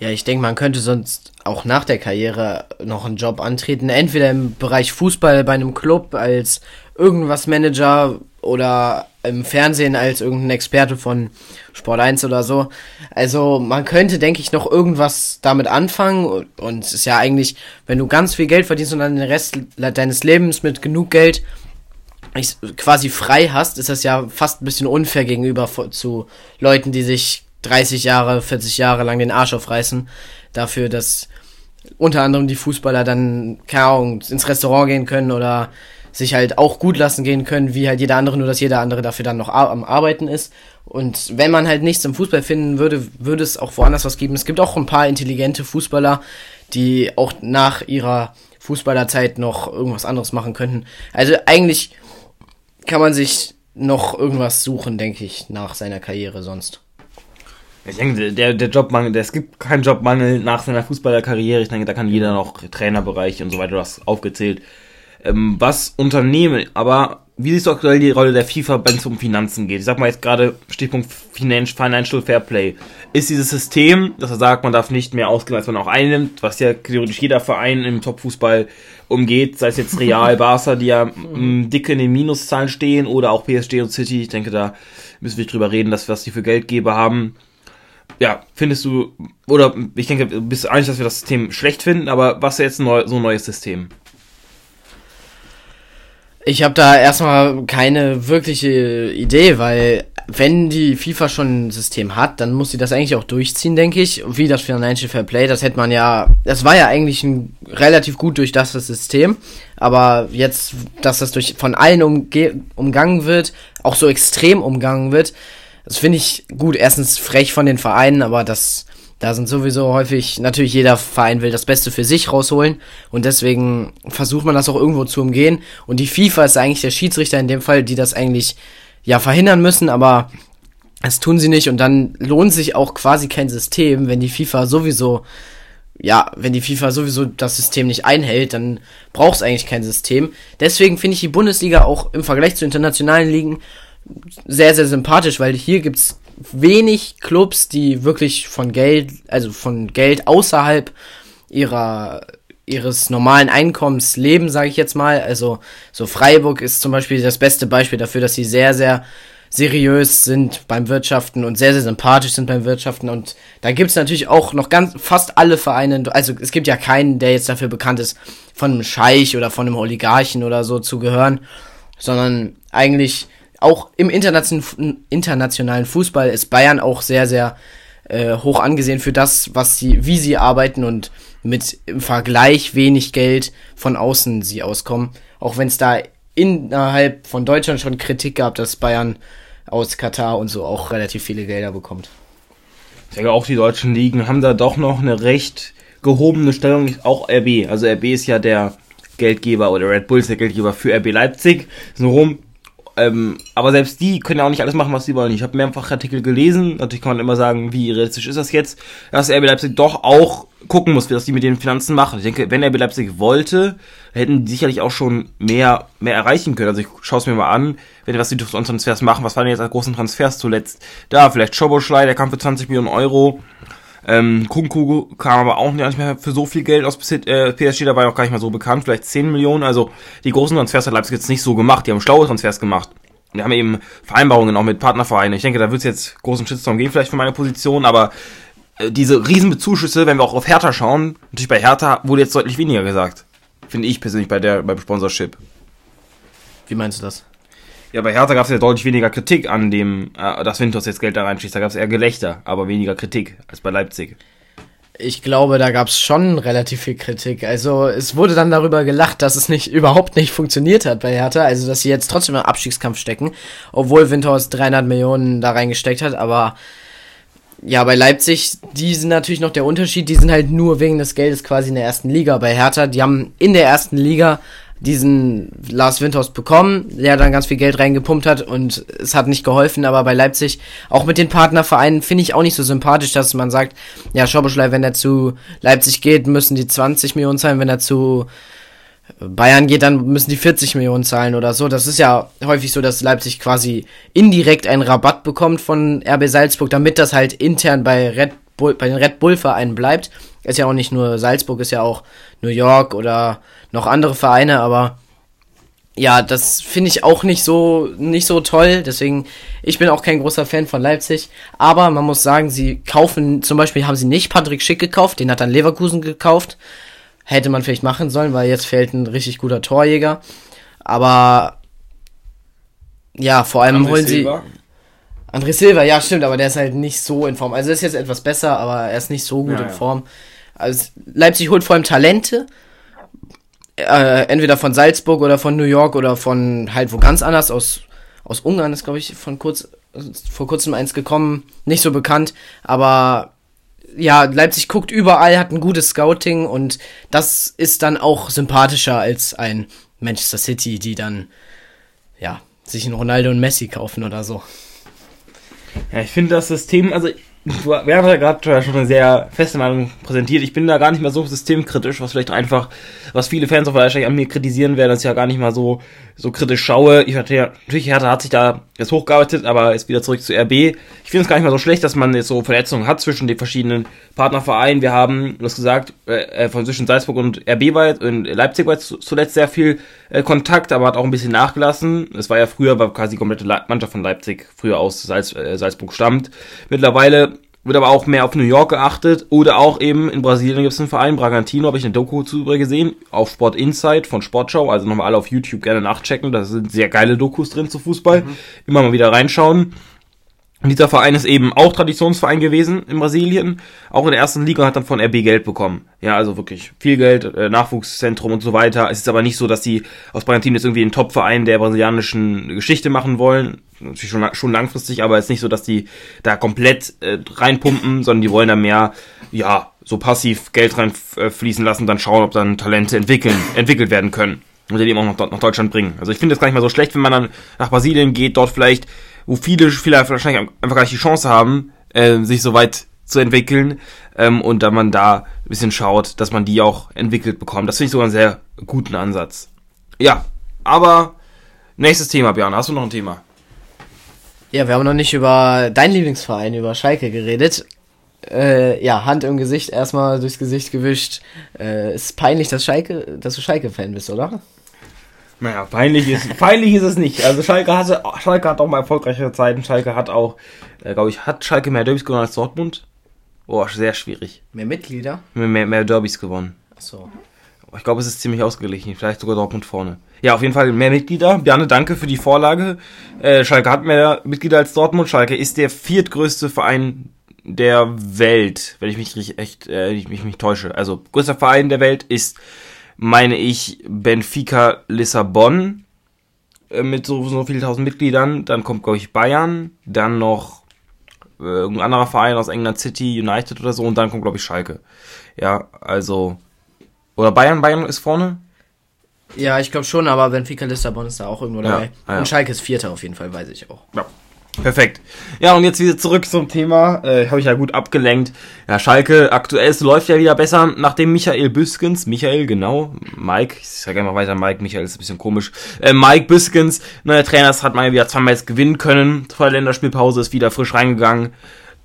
Ja, ich denke, man könnte sonst auch nach der Karriere noch einen Job antreten. Entweder im Bereich Fußball bei einem Club als irgendwas Manager oder im Fernsehen als irgendein Experte von Sport 1 oder so. Also man könnte, denke ich, noch irgendwas damit anfangen. Und es ist ja eigentlich, wenn du ganz viel Geld verdienst und dann den Rest deines Lebens mit genug Geld quasi frei hast, ist das ja fast ein bisschen unfair gegenüber zu Leuten, die sich 30 Jahre, 40 Jahre lang den Arsch aufreißen, dafür, dass unter anderem die Fußballer dann, keine Ahnung, ins Restaurant gehen können oder sich halt auch gut lassen gehen können, wie halt jeder andere, nur dass jeder andere dafür dann noch am Arbeiten ist. Und wenn man halt nichts im Fußball finden würde, würde es auch woanders was geben. Es gibt auch ein paar intelligente Fußballer, die auch nach ihrer Fußballerzeit noch irgendwas anderes machen könnten. Also eigentlich kann man sich noch irgendwas suchen, denke ich, nach seiner Karriere sonst. Ich denke, der, der Jobmangel, der, es gibt keinen Jobmangel nach seiner Fußballerkarriere. Ich denke, da kann jeder noch Trainerbereich und so weiter, du hast aufgezählt, ähm, was Unternehmen, aber wie siehst du aktuell die Rolle der FIFA, wenn es um Finanzen geht? Ich sag mal jetzt gerade Stichpunkt Financial Fair Play. Ist dieses System, dass er sagt, man darf nicht mehr ausgeben, als man auch einnimmt, was ja theoretisch jeder Verein im Topfußball umgeht, sei es jetzt Real, Barca, die ja m, dick in den Minuszahlen stehen, oder auch PSG und City. Ich denke, da müssen wir nicht drüber reden, dass was die für Geldgeber haben ja, findest du, oder ich denke, du bist eigentlich, dass wir das System schlecht finden, aber was ist jetzt neu, so ein neues System? Ich habe da erstmal keine wirkliche Idee, weil wenn die FIFA schon ein System hat, dann muss sie das eigentlich auch durchziehen, denke ich. Wie das Financial Fair Play, das hätte man ja, das war ja eigentlich ein relativ gut durchdachtes System, aber jetzt, dass das durch von allen umge umgangen wird, auch so extrem umgangen wird, das finde ich gut. Erstens frech von den Vereinen, aber das, da sind sowieso häufig, natürlich jeder Verein will das Beste für sich rausholen und deswegen versucht man das auch irgendwo zu umgehen. Und die FIFA ist eigentlich der Schiedsrichter in dem Fall, die das eigentlich ja verhindern müssen, aber das tun sie nicht und dann lohnt sich auch quasi kein System, wenn die FIFA sowieso ja, wenn die FIFA sowieso das System nicht einhält, dann braucht es eigentlich kein System. Deswegen finde ich die Bundesliga auch im Vergleich zu internationalen Ligen sehr, sehr sympathisch, weil hier gibt's wenig Clubs, die wirklich von Geld, also von Geld außerhalb ihrer ihres normalen Einkommens leben, sage ich jetzt mal. Also so Freiburg ist zum Beispiel das beste Beispiel dafür, dass sie sehr, sehr seriös sind beim Wirtschaften und sehr, sehr sympathisch sind beim Wirtschaften. Und da gibt's natürlich auch noch ganz fast alle Vereine, also es gibt ja keinen, der jetzt dafür bekannt ist, von einem Scheich oder von einem Oligarchen oder so zu gehören, sondern eigentlich auch im internationalen Fußball ist Bayern auch sehr, sehr äh, hoch angesehen für das, was sie, wie sie arbeiten und mit im Vergleich wenig Geld von außen sie auskommen. Auch wenn es da innerhalb von Deutschland schon Kritik gab, dass Bayern aus Katar und so auch relativ viele Gelder bekommt. Ich denke, auch die deutschen Ligen haben da doch noch eine recht gehobene Stellung, auch RB. Also RB ist ja der Geldgeber oder Red Bull ist der Geldgeber für RB Leipzig. So rum ähm, aber selbst die können ja auch nicht alles machen, was sie wollen. Ich habe mehrfach Artikel gelesen. Natürlich kann man immer sagen, wie realistisch ist das jetzt, dass RB Leipzig doch auch gucken muss, wie das die mit den Finanzen machen. Ich denke, wenn RB Leipzig wollte, hätten die sicherlich auch schon mehr, mehr erreichen können. Also ich schaue es mir mal an, wenn was die durch Transfers machen. Was waren denn jetzt als großen Transfers zuletzt? Da, vielleicht Schoboschlei, der kam für 20 Millionen Euro. Ähm, Kunku kam aber auch nicht mehr für so viel Geld aus äh, PSG, da war ja auch gar nicht mal so bekannt, vielleicht 10 Millionen. Also die großen Transfers hat Leipzig jetzt nicht so gemacht, die haben schlaue Transfers gemacht. Die haben eben Vereinbarungen auch mit Partnervereinen. Ich denke, da wird es jetzt großen Shitstorm geben, vielleicht für meine Position, aber äh, diese Riesenbezuschüsse, wenn wir auch auf Hertha schauen, natürlich bei Hertha wurde jetzt deutlich weniger gesagt. Finde ich persönlich bei der beim Sponsorship. Wie meinst du das? Ja, bei Hertha gab es ja deutlich weniger Kritik an dem, äh, dass Winters jetzt Geld da reinschießt. Da gab es eher Gelächter, aber weniger Kritik als bei Leipzig. Ich glaube, da gab es schon relativ viel Kritik. Also es wurde dann darüber gelacht, dass es nicht überhaupt nicht funktioniert hat bei Hertha. Also dass sie jetzt trotzdem im Abstiegskampf stecken, obwohl Windhorst 300 Millionen da reingesteckt hat. Aber ja, bei Leipzig, die sind natürlich noch der Unterschied. Die sind halt nur wegen des Geldes quasi in der ersten Liga. Bei Hertha, die haben in der ersten Liga diesen Lars Windhorst bekommen, der dann ganz viel Geld reingepumpt hat und es hat nicht geholfen, aber bei Leipzig, auch mit den Partnervereinen, finde ich auch nicht so sympathisch, dass man sagt, ja, Schoboschlei, wenn er zu Leipzig geht, müssen die 20 Millionen zahlen, wenn er zu Bayern geht, dann müssen die 40 Millionen zahlen oder so. Das ist ja häufig so, dass Leipzig quasi indirekt einen Rabatt bekommt von RB Salzburg, damit das halt intern bei Red Bull, bei den Red Bull Vereinen bleibt. Ist ja auch nicht nur Salzburg, ist ja auch New York oder noch andere Vereine, aber ja, das finde ich auch nicht so, nicht so toll. Deswegen, ich bin auch kein großer Fan von Leipzig. Aber man muss sagen, sie kaufen, zum Beispiel haben sie nicht Patrick Schick gekauft, den hat dann Leverkusen gekauft. Hätte man vielleicht machen sollen, weil jetzt fehlt ein richtig guter Torjäger. Aber, ja, vor allem André holen Silva. sie. André Silva, ja, stimmt, aber der ist halt nicht so in Form. Also, ist jetzt etwas besser, aber er ist nicht so gut ja, in Form. Also, Leipzig holt vor allem Talente äh, entweder von Salzburg oder von New York oder von halt wo ganz anders aus aus Ungarn ist glaube ich von kurz vor kurzem eins gekommen, nicht so bekannt, aber ja, Leipzig guckt überall, hat ein gutes Scouting und das ist dann auch sympathischer als ein Manchester City, die dann ja, sich einen Ronaldo und Messi kaufen oder so. Ja, ich finde das System, also wir haben ja gerade schon eine sehr feste Meinung präsentiert. Ich bin da gar nicht mehr so systemkritisch, was vielleicht einfach, was viele Fans auch wahrscheinlich an mir kritisieren werden, dass ich ja gar nicht mal so, so kritisch schaue. Ich hatte ja, natürlich, Hertha hat sich da jetzt hochgearbeitet, aber ist wieder zurück zu RB. Ich finde es gar nicht mal so schlecht, dass man jetzt so Verletzungen hat zwischen den verschiedenen Partnervereinen. Wir haben, du hast gesagt, äh, von zwischen Salzburg und RB weit und Leipzig war zuletzt sehr viel äh, Kontakt, aber hat auch ein bisschen nachgelassen. Es war ja früher, war quasi die komplette Mannschaft von Leipzig früher aus Salz, äh, Salzburg stammt. Mittlerweile wird aber auch mehr auf New York geachtet oder auch eben in Brasilien gibt es einen Verein, Bragantino, habe ich eine Doku zu gesehen, auf Sport Insight von Sportschau, also nochmal alle auf YouTube gerne nachchecken, da sind sehr geile Dokus drin zu Fußball, mhm. immer mal wieder reinschauen. Und dieser Verein ist eben auch Traditionsverein gewesen in Brasilien, auch in der ersten Liga hat dann von RB Geld bekommen. Ja, also wirklich viel Geld, äh, Nachwuchszentrum und so weiter. Es ist aber nicht so, dass die aus Bragantino jetzt irgendwie einen Top-Verein der brasilianischen Geschichte machen wollen. Natürlich schon, schon langfristig, aber es ist nicht so, dass die da komplett äh, reinpumpen, sondern die wollen da mehr, ja, so passiv Geld reinfließen lassen, dann schauen, ob dann Talente entwickeln, entwickelt werden können und die eben auch noch nach Deutschland bringen. Also ich finde es gar nicht mal so schlecht, wenn man dann nach Brasilien geht, dort vielleicht wo viele Spieler wahrscheinlich einfach gar nicht die Chance haben, äh, sich so weit zu entwickeln ähm, und da man da ein bisschen schaut, dass man die auch entwickelt bekommt. Das finde ich sogar einen sehr guten Ansatz. Ja, aber nächstes Thema, Björn. Hast du noch ein Thema? Ja, wir haben noch nicht über deinen Lieblingsverein, über Schalke geredet. Äh, ja, Hand im Gesicht, erstmal durchs Gesicht gewischt. Äh, ist peinlich, dass, Schalke, dass du Schalke-Fan bist, oder? Naja, peinlich ist, peinlich ist es nicht. Also Schalke hatte, Schalke hat auch mal erfolgreiche Zeiten. Schalke hat auch, äh, glaube ich, hat Schalke mehr Derbys gewonnen als Dortmund? Boah, sehr schwierig. Mehr Mitglieder? Mehr, mehr, mehr Derbys gewonnen. Ach so. Ich glaube, es ist ziemlich ausgeglichen. Vielleicht sogar Dortmund vorne. Ja, auf jeden Fall mehr Mitglieder. Bjarne, danke für die Vorlage. Äh, Schalke hat mehr Mitglieder als Dortmund. Schalke ist der viertgrößte Verein der Welt, wenn ich mich echt, äh, ich mich, mich täusche. Also, größter Verein der Welt ist meine ich, Benfica Lissabon äh, mit so, so vielen tausend Mitgliedern. Dann kommt, glaube ich, Bayern. Dann noch äh, irgendein anderer Verein aus England City, United oder so. Und dann kommt, glaube ich, Schalke. Ja, also. Oder Bayern, Bayern ist vorne? Ja, ich glaube schon, aber Benfica Lissabon ist da auch irgendwo dabei. Ja, ja. Und Schalke ist Vierter auf jeden Fall, weiß ich auch. Ja. Perfekt. Ja, und jetzt wieder zurück zum Thema. Äh, Habe ich ja gut abgelenkt. Ja, Schalke aktuell es läuft ja wieder besser, nachdem Michael Büskens, Michael, genau, Mike, ich sage einfach weiter Mike, Michael ist ein bisschen komisch. Äh, Mike Büskens, neuer Trainer, hat mal wieder zweimal jetzt gewinnen können. Vor der Länderspielpause ist wieder frisch reingegangen.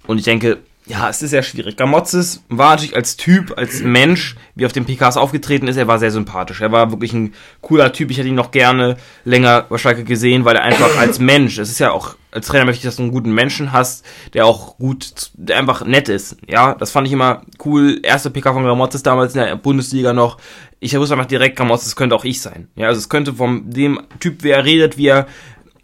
Und ich denke, ja, es ist sehr schwierig. Gamotzes war natürlich als Typ, als Mensch, wie auf dem PKs aufgetreten ist, er war sehr sympathisch. Er war wirklich ein cooler Typ. Ich hätte ihn noch gerne länger wahrscheinlich gesehen, weil er einfach als Mensch, es ist ja auch, als Trainer möchte ich, dass du einen guten Menschen hast, der auch gut, der einfach nett ist. Ja, das fand ich immer cool. Erste PK von Gamotzes damals in der Bundesliga noch. Ich wusste einfach direkt, Gamotzes könnte auch ich sein. Ja, also es könnte von dem Typ, wie er redet, wie er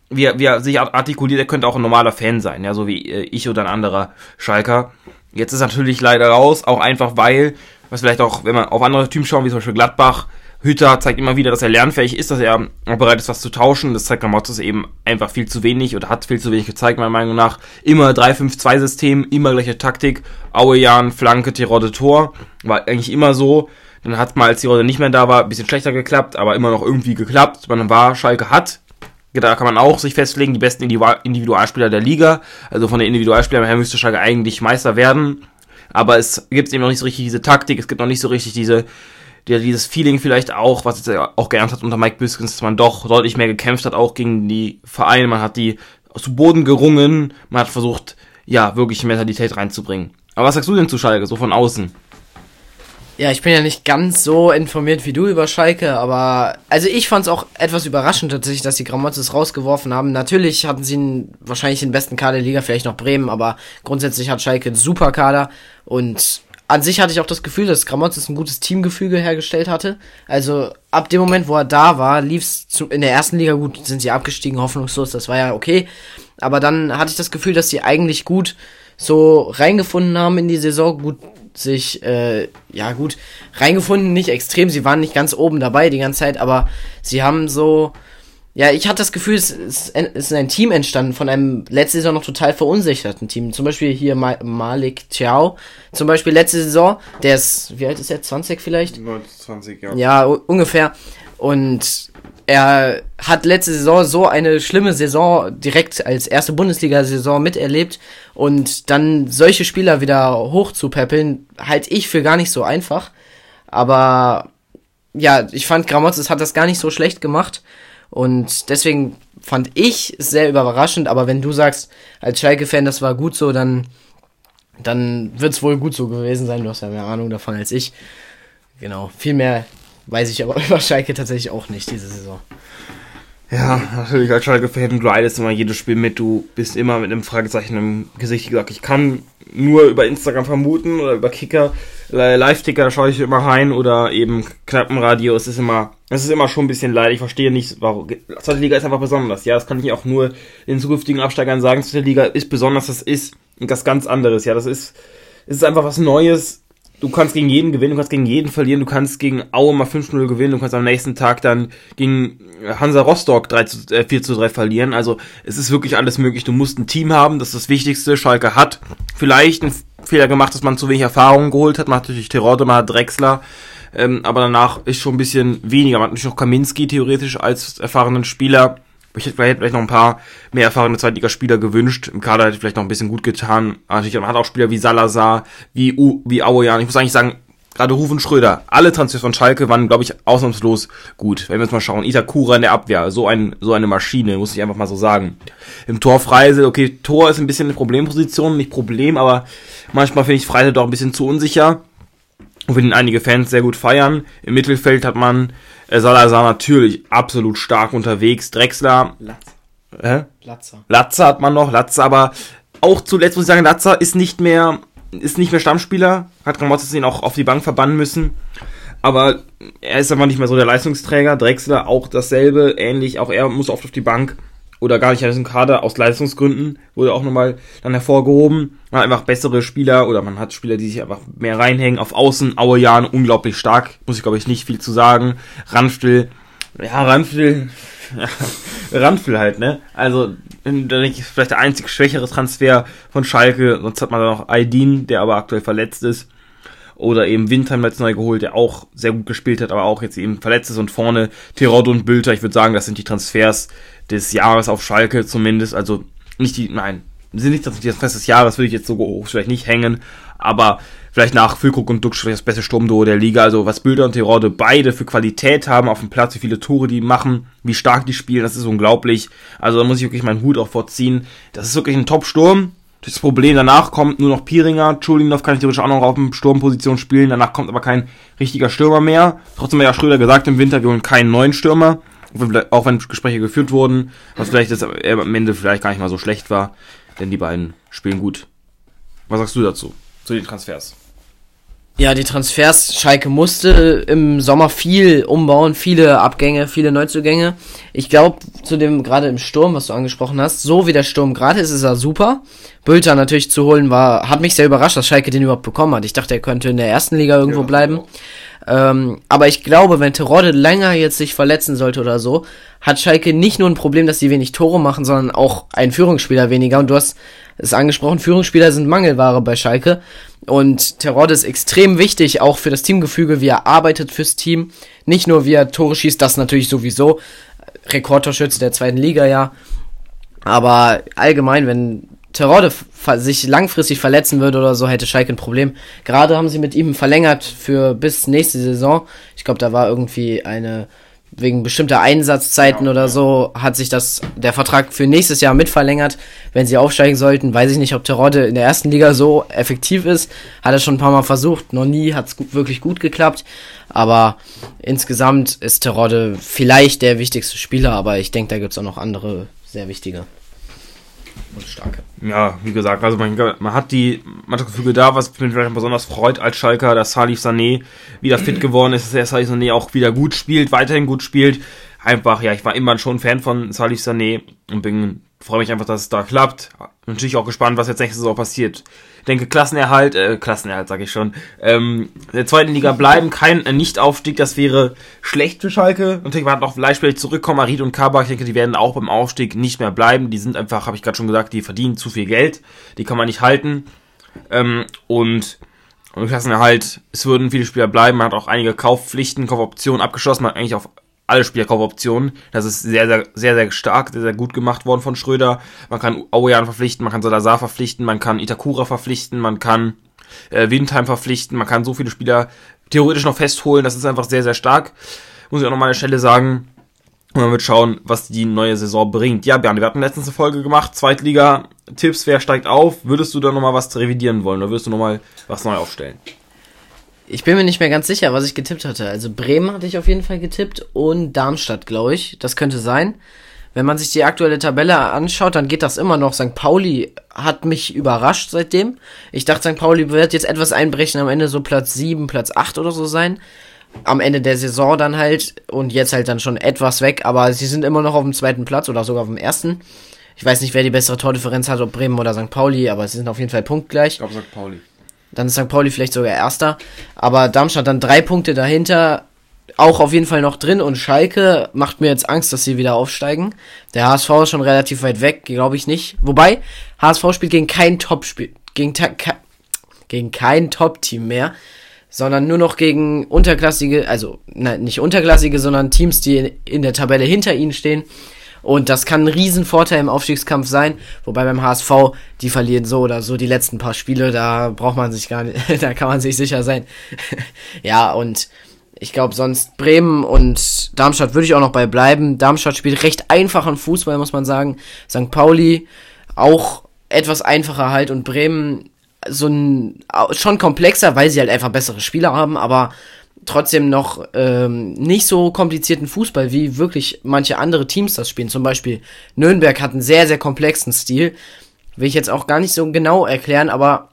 wie er, wie er sich artikuliert, er könnte auch ein normaler Fan sein, ja, so wie äh, ich oder ein anderer Schalker. Jetzt ist natürlich leider raus, auch einfach weil, was vielleicht auch, wenn man auf andere Teams schauen, wie zum Beispiel Gladbach, Hütter zeigt immer wieder, dass er lernfähig ist, dass er bereit ist, was zu tauschen. Das zeigt Gramotzes eben einfach viel zu wenig oder hat viel zu wenig gezeigt, meiner Meinung nach. Immer 3-5-2-System, immer gleiche Taktik. Auejan, Flanke, Tirode, Tor. War eigentlich immer so. Dann hat mal, als Tirode nicht mehr da war, ein bisschen schlechter geklappt, aber immer noch irgendwie geklappt. Man war, Schalke hat da kann man auch sich festlegen, die besten Individualspieler der Liga. Also von den Individualspielern her müsste Schalke eigentlich Meister werden. Aber es gibt eben noch nicht so richtig diese Taktik, es gibt noch nicht so richtig diese, dieses Feeling vielleicht auch, was jetzt auch gelernt hat unter Mike Biskins, dass man doch deutlich mehr gekämpft hat, auch gegen die Vereine. Man hat die zu Boden gerungen, man hat versucht, ja, wirklich Mentalität reinzubringen. Aber was sagst du denn zu Schalke, so von außen? Ja, ich bin ja nicht ganz so informiert wie du über Schalke, aber also ich fand es auch etwas überraschend tatsächlich, dass die Gramotzes rausgeworfen haben. Natürlich hatten sie einen, wahrscheinlich den besten Kader der Liga, vielleicht noch Bremen, aber grundsätzlich hat Schalke einen super Kader und an sich hatte ich auch das Gefühl, dass Gramotzes ein gutes Teamgefüge hergestellt hatte. Also ab dem Moment, wo er da war, lief es in der ersten Liga gut, sind sie abgestiegen, hoffnungslos, das war ja okay. Aber dann hatte ich das Gefühl, dass sie eigentlich gut so reingefunden haben in die Saison, gut sich, äh, ja gut, reingefunden, nicht extrem, sie waren nicht ganz oben dabei die ganze Zeit, aber sie haben so, ja, ich hatte das Gefühl, es ist, ein Team entstanden von einem letzte Saison noch total verunsicherten Team. Zum Beispiel hier Malik Chiao. Zum Beispiel letzte Saison, der ist, wie alt ist er? 20 vielleicht? 20, ja. Ja, ungefähr. Und er hat letzte Saison so eine schlimme Saison direkt als erste Bundesliga-Saison miterlebt und dann solche Spieler wieder hochzupäppeln, halte ich für gar nicht so einfach. Aber ja, ich fand Gramotzes hat das gar nicht so schlecht gemacht und deswegen fand ich es sehr überraschend. Aber wenn du sagst, als Schalke-Fan, das war gut so, dann, dann wird es wohl gut so gewesen sein. Du hast ja mehr Ahnung davon als ich. Genau, viel mehr weiß ich aber über Schalke tatsächlich auch nicht diese Saison. Ja, natürlich als Schalke-Fan, du leidest immer jedes Spiel mit, du bist immer mit einem Fragezeichen im Gesicht. Gesagt, ich kann nur über Instagram vermuten oder über Kicker, Live-Ticker, schaue ich immer rein oder eben Knappenradio, es ist immer, es ist immer schon ein bisschen leid, ich verstehe nicht, warum, zweite Liga ist einfach besonders, ja, das kann ich auch nur den zukünftigen Absteigern sagen, zweite Liga ist besonders, das ist das ganz anderes, ja, das ist, es ist einfach was Neues, du kannst gegen jeden gewinnen, du kannst gegen jeden verlieren, du kannst gegen Aue mal 5-0 gewinnen, du kannst am nächsten Tag dann gegen Hansa Rostock 3 zu, äh, 4 zu 3 verlieren. Also es ist wirklich alles möglich. Du musst ein Team haben, das ist das Wichtigste. Schalke hat vielleicht einen Fehler gemacht, dass man zu wenig Erfahrung geholt hat. Man hat natürlich Terodde, man hat Drexler. Ähm, aber danach ist schon ein bisschen weniger. Man hat natürlich noch Kaminski theoretisch als erfahrenen Spieler. Ich hätte vielleicht noch ein paar mehr erfahrene Zweitligaspieler gewünscht. Im Kader hätte vielleicht noch ein bisschen gut getan. natürlich, man hat auch Spieler wie Salazar, wie, U, wie Auejan. Ich muss eigentlich sagen, gerade Rufen Schröder, alle Transfers von Schalke waren, glaube ich, ausnahmslos gut. Wenn wir jetzt mal schauen, Itakura in der Abwehr, so ein, so eine Maschine, muss ich einfach mal so sagen. Im Tor Freisel, okay, Tor ist ein bisschen eine Problemposition, nicht Problem, aber manchmal finde ich Freisel doch ein bisschen zu unsicher. Und wir den einige Fans sehr gut feiern. Im Mittelfeld hat man äh, Salazar natürlich absolut stark unterwegs. Drexler. Latz. Äh? Latzer. Latzer hat man noch. Latzer aber auch zuletzt muss ich sagen, Latzer ist nicht mehr, ist nicht mehr Stammspieler. Hat Ramotzes ihn auch auf die Bank verbannen müssen. Aber er ist einfach nicht mehr so der Leistungsträger. Drexler auch dasselbe, ähnlich. Auch er muss oft auf die Bank oder gar nicht in Kader aus Leistungsgründen, wurde auch nochmal dann hervorgehoben. Man hat einfach bessere Spieler oder man hat Spieler, die sich einfach mehr reinhängen. Auf Außen, Auejan, unglaublich stark, muss ich glaube ich nicht viel zu sagen. Ranftel, ja, Ranftel, ja, halt, ne? Also, denke ich, vielleicht der einzig schwächere Transfer von Schalke. Sonst hat man da noch Aydin, der aber aktuell verletzt ist. Oder eben Windheim jetzt neu geholt, der auch sehr gut gespielt hat, aber auch jetzt eben verletzt ist. Und vorne Tirod und Bülter, ich würde sagen, das sind die Transfers des Jahres auf Schalke zumindest. Also nicht die, nein, sind nicht die Transfers des Jahres, würde ich jetzt so hoch vielleicht nicht hängen. Aber vielleicht nach Füllkrug und Duxch das beste Sturmduo der Liga. Also was Bülter und Tirode beide für Qualität haben auf dem Platz, wie viele Tore die machen, wie stark die spielen, das ist unglaublich. Also da muss ich wirklich meinen Hut auch vorziehen. Das ist wirklich ein Top-Sturm. Das Problem danach kommt nur noch Piringer. Chulinov kann ich theoretisch auch noch auf dem Sturmposition spielen. Danach kommt aber kein richtiger Stürmer mehr. Trotzdem hat ja Schröder gesagt im Winter, wir holen keinen neuen Stürmer. Auch wenn Gespräche geführt wurden, was vielleicht das am Ende vielleicht gar nicht mal so schlecht war. Denn die beiden spielen gut. Was sagst du dazu? Zu den Transfers? Ja, die Transfers, Schalke musste im Sommer viel umbauen, viele Abgänge, viele Neuzugänge. Ich glaube, zu dem, gerade im Sturm, was du angesprochen hast, so wie der Sturm gerade ist, ist er super. Bülter natürlich zu holen war, hat mich sehr überrascht, dass Schalke den überhaupt bekommen hat. Ich dachte, er könnte in der ersten Liga irgendwo ja, bleiben. Ähm, aber ich glaube, wenn Terodde länger jetzt sich verletzen sollte oder so, hat Schalke nicht nur ein Problem, dass sie wenig Tore machen, sondern auch ein Führungsspieler weniger. Und du hast es angesprochen, Führungsspieler sind Mangelware bei Schalke. Und Terodde ist extrem wichtig, auch für das Teamgefüge, wie er arbeitet fürs Team. Nicht nur, wie er Tore schießt, das natürlich sowieso. Rekordtorschütze der zweiten Liga, ja. Aber allgemein, wenn Terodde sich langfristig verletzen würde oder so, hätte Schalke ein Problem. Gerade haben sie mit ihm verlängert für bis nächste Saison. Ich glaube, da war irgendwie eine wegen bestimmter Einsatzzeiten ja, oder so hat sich das der Vertrag für nächstes Jahr mitverlängert. Wenn sie aufsteigen sollten, weiß ich nicht, ob Terodde in der ersten Liga so effektiv ist. Hat er schon ein paar Mal versucht, noch nie hat es wirklich gut geklappt. Aber insgesamt ist Terodde vielleicht der wichtigste Spieler, aber ich denke, da gibt es auch noch andere sehr wichtige und starke. Ja, wie gesagt, also man, man hat die Mannschaftsgefüge da, was mich vielleicht besonders freut als Schalker, dass Salif Sané wieder fit geworden ist, dass er Salif Sané auch wieder gut spielt, weiterhin gut spielt. Einfach, ja, ich war immer schon Fan von Salif Sané und bin freue mich einfach, dass es da klappt. Natürlich auch gespannt, was jetzt nächste Saison passiert. Ich denke, Klassenerhalt, äh, Klassenerhalt sage ich schon, ähm, der zweiten Liga bleiben, kein äh, Nichtaufstieg, das wäre schlecht für Schalke. Natürlich werden auch vielleicht zurückkommen, Arid und Kabak, ich denke, die werden auch beim Aufstieg nicht mehr bleiben. Die sind einfach, habe ich gerade schon gesagt, die verdienen zu viel Geld, die kann man nicht halten. Ähm, und und Klassenerhalt, es würden viele Spieler bleiben, man hat auch einige Kaufpflichten, Kaufoptionen abgeschlossen, man hat eigentlich auf alle Spielerkaufoptionen. Das ist sehr, sehr, sehr, sehr stark, sehr, sehr gut gemacht worden von Schröder. Man kann Aoyan verpflichten, man kann Salazar verpflichten, man kann Itakura verpflichten, man kann äh, Windheim verpflichten, man kann so viele Spieler theoretisch noch festholen. Das ist einfach sehr, sehr stark. Muss ich auch noch mal an der Stelle sagen. Und man wird schauen, was die neue Saison bringt. Ja, Bernd, wir hatten letztens eine Folge gemacht, Zweitliga-Tipps, wer steigt auf? Würdest du da nochmal was revidieren wollen oder würdest du nochmal was neu aufstellen? Ich bin mir nicht mehr ganz sicher, was ich getippt hatte. Also Bremen hatte ich auf jeden Fall getippt und Darmstadt, glaube ich. Das könnte sein. Wenn man sich die aktuelle Tabelle anschaut, dann geht das immer noch. St. Pauli hat mich überrascht seitdem. Ich dachte, St. Pauli wird jetzt etwas einbrechen, am Ende so Platz 7, Platz 8 oder so sein. Am Ende der Saison dann halt und jetzt halt dann schon etwas weg, aber sie sind immer noch auf dem zweiten Platz oder sogar auf dem ersten. Ich weiß nicht, wer die bessere Tordifferenz hat, ob Bremen oder St. Pauli, aber sie sind auf jeden Fall punktgleich. Ich glaube St. Pauli. Dann ist St. Pauli vielleicht sogar Erster. Aber Darmstadt dann drei Punkte dahinter. Auch auf jeden Fall noch drin. Und Schalke macht mir jetzt Angst, dass sie wieder aufsteigen. Der HSV ist schon relativ weit weg, glaube ich nicht. Wobei, HSV spielt gegen kein Top-Spiel. Gegen, gegen kein Top-Team mehr. Sondern nur noch gegen unterklassige, also nein, nicht unterklassige, sondern Teams, die in der Tabelle hinter ihnen stehen. Und das kann ein Riesenvorteil im Aufstiegskampf sein. Wobei beim HSV, die verlieren so oder so die letzten paar Spiele, da braucht man sich gar nicht, da kann man sich sicher sein. ja, und ich glaube sonst Bremen und Darmstadt würde ich auch noch bei bleiben. Darmstadt spielt recht einfachen Fußball, muss man sagen. St. Pauli auch etwas einfacher halt und Bremen so ein schon komplexer, weil sie halt einfach bessere Spieler haben, aber trotzdem noch ähm, nicht so komplizierten Fußball, wie wirklich manche andere Teams das spielen. Zum Beispiel Nürnberg hat einen sehr, sehr komplexen Stil. Will ich jetzt auch gar nicht so genau erklären, aber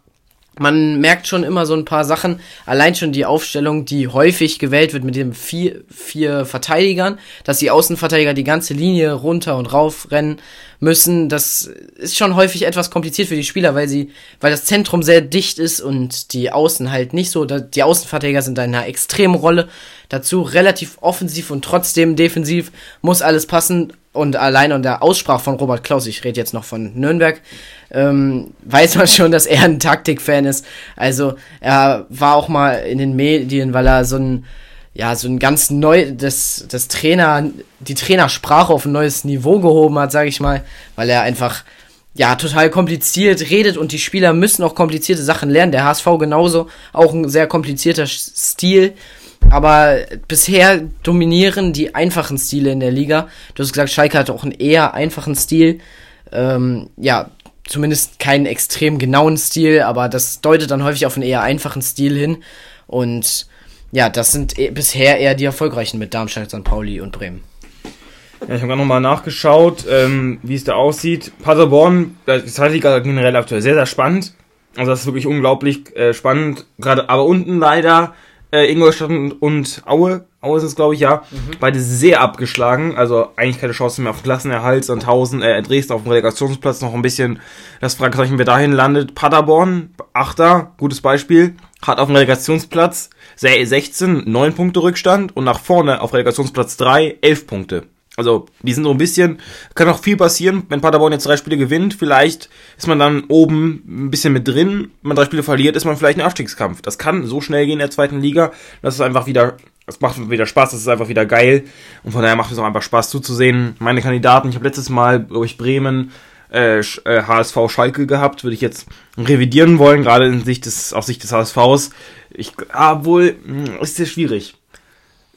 man merkt schon immer so ein paar Sachen. Allein schon die Aufstellung, die häufig gewählt wird mit den vier, vier Verteidigern, dass die Außenverteidiger die ganze Linie runter und rauf rennen müssen. Das ist schon häufig etwas kompliziert für die Spieler, weil sie, weil das Zentrum sehr dicht ist und die Außen halt nicht so. Die Außenverteidiger sind in einer extremen Rolle. Dazu relativ offensiv und trotzdem defensiv muss alles passen. Und allein an der Aussprache von Robert Klaus, ich rede jetzt noch von Nürnberg, ähm, weiß man schon, dass er ein Taktikfan ist. Also er war auch mal in den Medien, weil er so ein ja, so ein ganz neu, das, das Trainer, die Trainersprache auf ein neues Niveau gehoben hat, sage ich mal, weil er einfach, ja, total kompliziert redet und die Spieler müssen auch komplizierte Sachen lernen. Der HSV genauso, auch ein sehr komplizierter Stil. Aber bisher dominieren die einfachen Stile in der Liga. Du hast gesagt, Schalke hat auch einen eher einfachen Stil. Ähm, ja, zumindest keinen extrem genauen Stil, aber das deutet dann häufig auf einen eher einfachen Stil hin. Und ja, das sind e bisher eher die erfolgreichen mit Darmstadt, St. Pauli und Bremen. Ja, ich habe gerade nochmal nachgeschaut, ähm, wie es da aussieht. Paderborn, die zweite Liga generell aktuell sehr, sehr spannend. Also das ist wirklich unglaublich äh, spannend. Gerade, aber unten leider äh, Ingolstadt und, und Aue. Aue ist es, glaube ich, ja. Mhm. Beide sehr abgeschlagen. Also eigentlich keine Chance mehr auf Klassenerhalt. Sandhausen, äh, Dresden auf dem Relegationsplatz noch ein bisschen das Fragezeichen, wer dahin landet. Paderborn, Achter, gutes Beispiel, hat auf dem Relegationsplatz 16, 9 Punkte Rückstand und nach vorne auf Relegationsplatz 3, 11 Punkte. Also, die sind so ein bisschen, kann auch viel passieren, wenn Paderborn jetzt drei Spiele gewinnt, vielleicht ist man dann oben ein bisschen mit drin, wenn man drei Spiele verliert, ist man vielleicht ein Abstiegskampf. Das kann so schnell gehen in der zweiten Liga, das ist einfach wieder, das macht wieder Spaß, das ist einfach wieder geil und von daher macht es auch einfach Spaß zuzusehen. Meine Kandidaten, ich habe letztes Mal, glaube ich, Bremen, äh, HSV äh, Schalke gehabt, würde ich jetzt revidieren wollen, gerade in Sicht des, aus Sicht des HSVs. Ich, ah, wohl, hm, ist sehr schwierig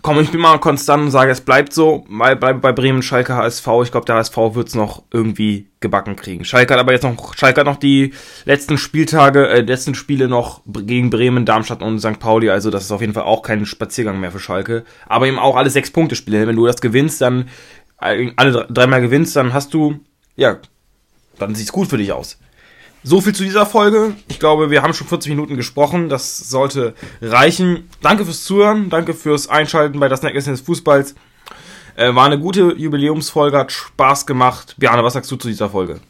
komm, ich bin mal konstant und sage, es bleibt so, bei, bei, bei Bremen, Schalke, HSV. Ich glaube, der HSV wird es noch irgendwie gebacken kriegen. Schalke hat aber jetzt noch, Schalke hat noch die letzten Spieltage, äh, letzten Spiele noch gegen Bremen, Darmstadt und St. Pauli. Also das ist auf jeden Fall auch kein Spaziergang mehr für Schalke. Aber eben auch alle sechs Punkte Spiele. Wenn du das gewinnst, dann alle dreimal gewinnst, dann hast du, ja, dann sieht's gut für dich aus. So viel zu dieser Folge. Ich glaube, wir haben schon 40 Minuten gesprochen. Das sollte reichen. Danke fürs Zuhören. Danke fürs Einschalten bei das Necklace des Fußballs. Äh, war eine gute Jubiläumsfolge, hat Spaß gemacht. Björn, was sagst du zu dieser Folge?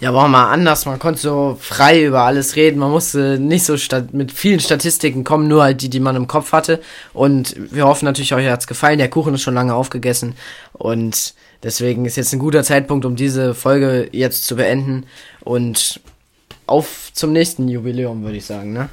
Ja, war mal anders. Man konnte so frei über alles reden. Man musste nicht so mit vielen Statistiken kommen, nur halt die, die man im Kopf hatte. Und wir hoffen natürlich, euch hat's gefallen. Der Kuchen ist schon lange aufgegessen. Und deswegen ist jetzt ein guter Zeitpunkt, um diese Folge jetzt zu beenden. Und auf zum nächsten Jubiläum, würde ich sagen, ne?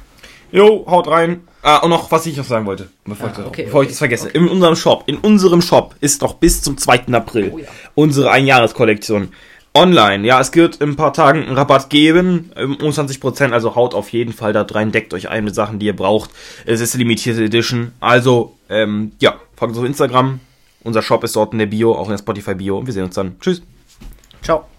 Jo, haut rein. Ah, und noch, was ich noch sagen wollte, bevor, ah, okay, ich, bevor okay, ich das vergesse. Okay. In unserem Shop, in unserem Shop ist noch bis zum 2. April oh, ja. unsere Einjahreskollektion online. Ja, es wird in ein paar Tagen einen Rabatt geben, um 20%, also haut auf jeden Fall da rein, deckt euch ein mit Sachen, die ihr braucht. Es ist eine limitierte Edition, also, ähm, ja, folgt uns auf Instagram. Unser Shop ist dort in der Bio, auch in der Spotify Bio. Wir sehen uns dann. Tschüss. Ciao.